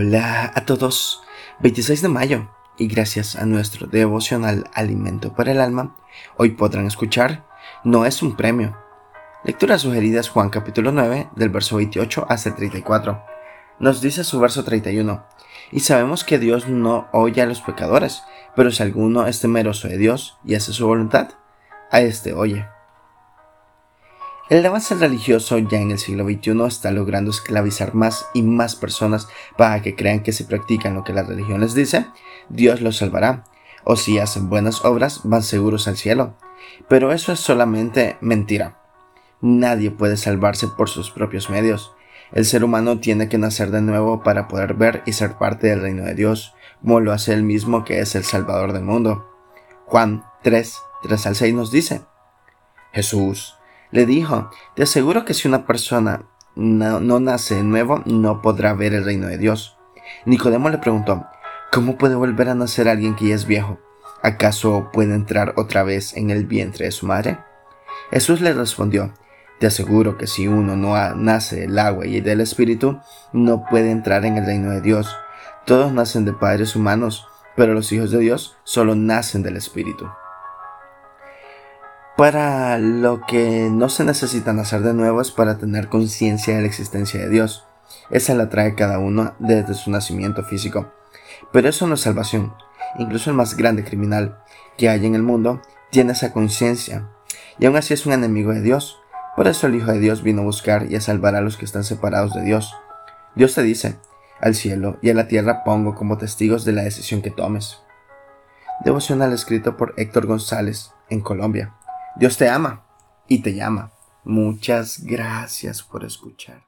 Hola a todos. 26 de mayo y gracias a nuestro devocional Alimento para el Alma, hoy podrán escuchar No es un premio. Lecturas sugeridas Juan capítulo 9 del verso 28 hasta el 34. Nos dice su verso 31. Y sabemos que Dios no oye a los pecadores, pero si alguno es temeroso de Dios y hace su voluntad, a éste oye. El avance religioso ya en el siglo XXI está logrando esclavizar más y más personas para que crean que si practican lo que la religión les dice, Dios los salvará, o si hacen buenas obras van seguros al cielo. Pero eso es solamente mentira. Nadie puede salvarse por sus propios medios. El ser humano tiene que nacer de nuevo para poder ver y ser parte del reino de Dios, como lo hace él mismo que es el Salvador del mundo. Juan 3, 3 al 6 nos dice, Jesús, le dijo, te aseguro que si una persona no, nace de nuevo, no podrá ver el reino de Dios. Nicodemo le preguntó, ¿cómo puede volver a nacer alguien que ya es viejo? ¿Acaso puede entrar otra vez en el vientre de su madre? Jesús le respondió, te aseguro que si uno no nace del agua y del espíritu, no puede entrar en el reino de Dios. Todos nacen de padres humanos, pero los hijos de Dios solo nacen del espíritu. Para lo que no se necesita nacer de nuevo es para tener conciencia de la existencia de Dios. Esa la trae cada uno desde su nacimiento físico. Pero eso no es salvación. Incluso el más grande criminal que hay en el mundo tiene esa conciencia. Y aún así es un enemigo de Dios. Por eso el Hijo de Dios vino a buscar y a salvar a los que están separados de Dios. Dios te dice, al cielo y a la tierra pongo como testigos de la decisión que tomes. Devocional escrito por Héctor González, en Colombia. Dios te ama y te llama. Muchas gracias por escuchar.